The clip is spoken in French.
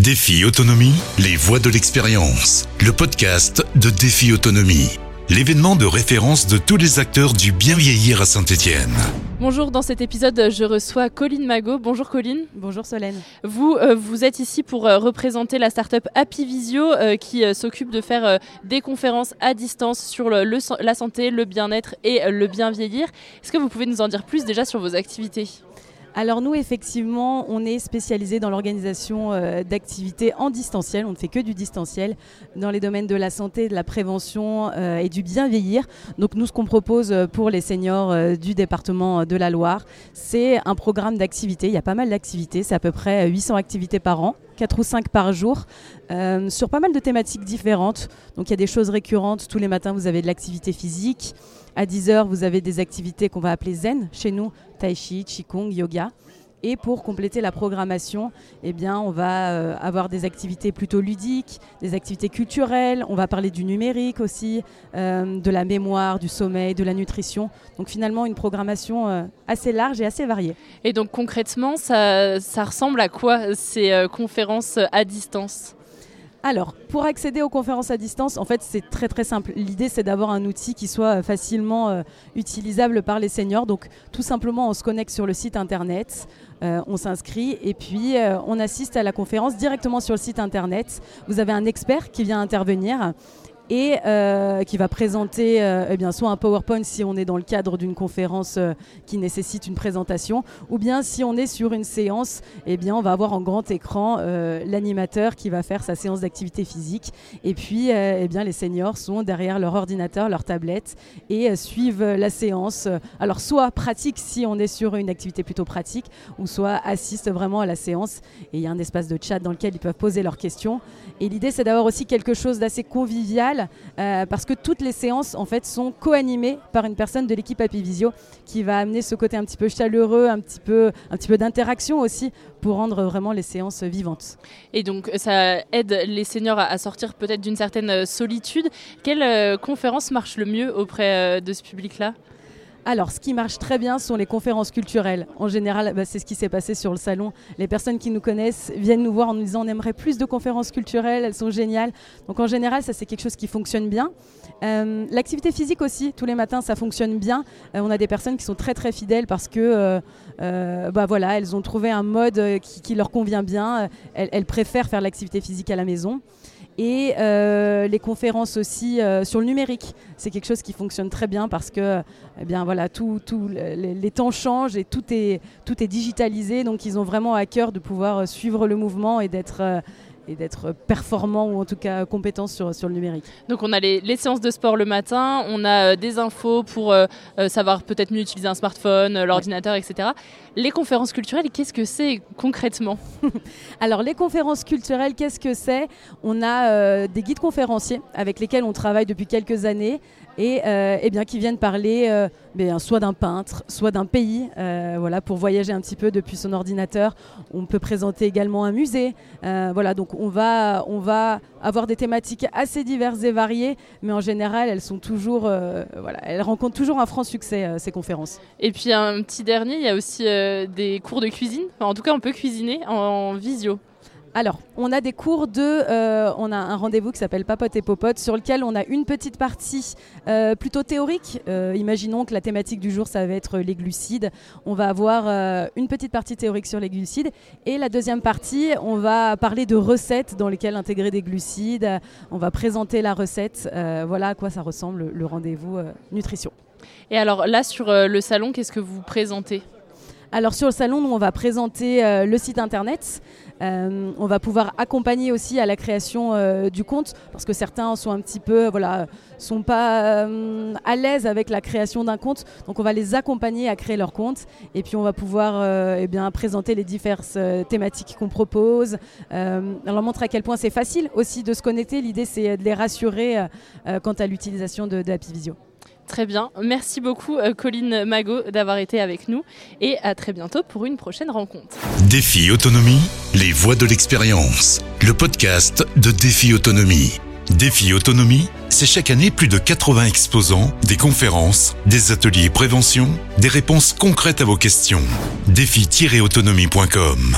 Défi Autonomie, les voix de l'expérience. Le podcast de Défi Autonomie. L'événement de référence de tous les acteurs du bien vieillir à Saint-Étienne. Bonjour, dans cet épisode, je reçois Colline Magot. Bonjour Colline. Bonjour Solène. Vous, euh, vous êtes ici pour euh, représenter la startup Happy Visio euh, qui s'occupe de faire des conférences à distance sur le, la santé, le bien-être et le bien vieillir. Est-ce que vous pouvez nous en dire plus déjà sur vos activités? Alors nous, effectivement, on est spécialisé dans l'organisation euh, d'activités en distanciel. On ne fait que du distanciel dans les domaines de la santé, de la prévention euh, et du bien vieillir. Donc nous, ce qu'on propose euh, pour les seniors du département de la Loire, c'est un programme d'activités. Il y a pas mal d'activités, c'est à peu près 800 activités par an. 4 ou 5 par jour, sur pas mal de thématiques différentes. Donc il y a des choses récurrentes. Tous les matins, vous avez de l'activité physique. À 10h, vous avez des activités qu'on va appeler zen chez nous, tai chi, qigong, yoga. Et pour compléter la programmation, eh on va euh, avoir des activités plutôt ludiques, des activités culturelles. On va parler du numérique aussi, euh, de la mémoire, du sommeil, de la nutrition. Donc finalement, une programmation euh, assez large et assez variée. Et donc concrètement, ça ressemble à quoi ces conférences à distance? Alors, pour accéder aux conférences à distance, en fait, c'est très très simple. L'idée, c'est d'avoir un outil qui soit euh, facilement euh, utilisable par les seniors. Donc, tout simplement, on se connecte sur le site internet, euh, on s'inscrit et puis on assiste à la conférence directement sur le site internet. Vous avez un expert qui vient intervenir et euh, qui va présenter euh, eh bien, soit un PowerPoint si on est dans le cadre d'une conférence euh, qui nécessite une présentation, ou bien si on est sur une séance, eh bien, on va avoir en grand écran l'animateur qui va faire sa séance d'activité physique. Et puis eh bien, les seniors sont derrière leur ordinateur, leur tablette et suivent la séance. Alors soit pratique si on est sur une activité plutôt pratique, ou soit assistent vraiment à la séance. Et il y a un espace de chat dans lequel ils peuvent poser leurs questions. Et l'idée c'est d'avoir aussi quelque chose d'assez convivial euh, parce que toutes les séances en fait sont co-animées par une personne de l'équipe Happy Visio qui va amener ce côté un petit peu chaleureux, un petit peu, d'interaction aussi pour rendre vraiment les séances vivantes. Et donc ça aide les seniors à sortir peut-être d'une certaine solitude. Quelle euh, conférence marche le mieux auprès euh, de ce public-là? Alors, ce qui marche très bien sont les conférences culturelles. En général, bah, c'est ce qui s'est passé sur le salon. Les personnes qui nous connaissent viennent nous voir en nous disant on aimerait plus de conférences culturelles, elles sont géniales. Donc en général, ça c'est quelque chose qui fonctionne bien. Euh, l'activité physique aussi, tous les matins, ça fonctionne bien. Euh, on a des personnes qui sont très très fidèles parce que euh, bah, voilà, elles ont trouvé un mode qui, leur convient bien. elles préfèrent faire l'activité physique à la maison et euh, les conférences aussi euh, sur le numérique. C'est quelque chose qui fonctionne très bien parce que eh bien, voilà, tout, tout les, temps changent et tout est, tout est digitalisé. Donc ils ont vraiment à cœur de pouvoir suivre le mouvement et d'être euh, et d'être performant ou en tout cas compétent sur, sur le numérique. Donc on a les, séances de sport le matin, on a euh, des infos pour euh, euh, savoir peut-être mieux utiliser un smartphone, l'ordinateur, etc. Les conférences culturelles, qu'est-ce que c'est concrètement? Alors les conférences culturelles, qu'est-ce que c'est? On a des guides conférenciers avec lesquels on travaille depuis quelques années et eh bien, qui viennent parler ben, soit d'un peintre, soit d'un pays, voilà, pour voyager un petit peu depuis son ordinateur. On peut présenter également un musée. voilà, donc on va, avoir des thématiques assez diverses et variées, mais en général, elles sont toujours, euh, elles rencontrent toujours un franc succès euh, ces conférences. Et puis un petit dernier, il y a aussi euh, des cours de cuisine. en tout cas, on peut cuisiner en visio. Alors, on a des cours de. Euh, on a un rendez-vous qui s'appelle Papote et Popote, sur lequel on a une petite partie euh, plutôt théorique. Euh, imaginons que la thématique du jour, ça va être les glucides. On va avoir une petite partie théorique sur les glucides. Et la deuxième partie, on va parler de recettes dans lesquelles intégrer des glucides. On va présenter la recette. voilà à quoi ça ressemble le rendez-vous nutrition. Et alors là, sur le salon, qu'est-ce que vous présentez? Alors sur le salon, nous on va présenter euh, le site internet. Euh, on va pouvoir accompagner aussi à la création euh, du compte parce que certains sont un petit peu, voilà, sont pas à l'aise avec la création d'un compte. Donc on va les accompagner à créer leur compte et puis on va pouvoir eh bien présenter les diverses thématiques qu'on propose. leur montrer à quel point c'est facile aussi de se connecter. L'idée c'est de les rassurer quant à l'utilisation de, de Visio. Très bien. Merci beaucoup, euh, Colline Magot, d'avoir été avec nous. Et à très bientôt pour une prochaine rencontre. Défi Autonomie, les voix de l'expérience. Le podcast de Défi Autonomie. Défi Autonomie, c'est chaque année plus de 80 exposants, des conférences, des ateliers prévention, des réponses concrètes à vos questions. Défi-autonomie.com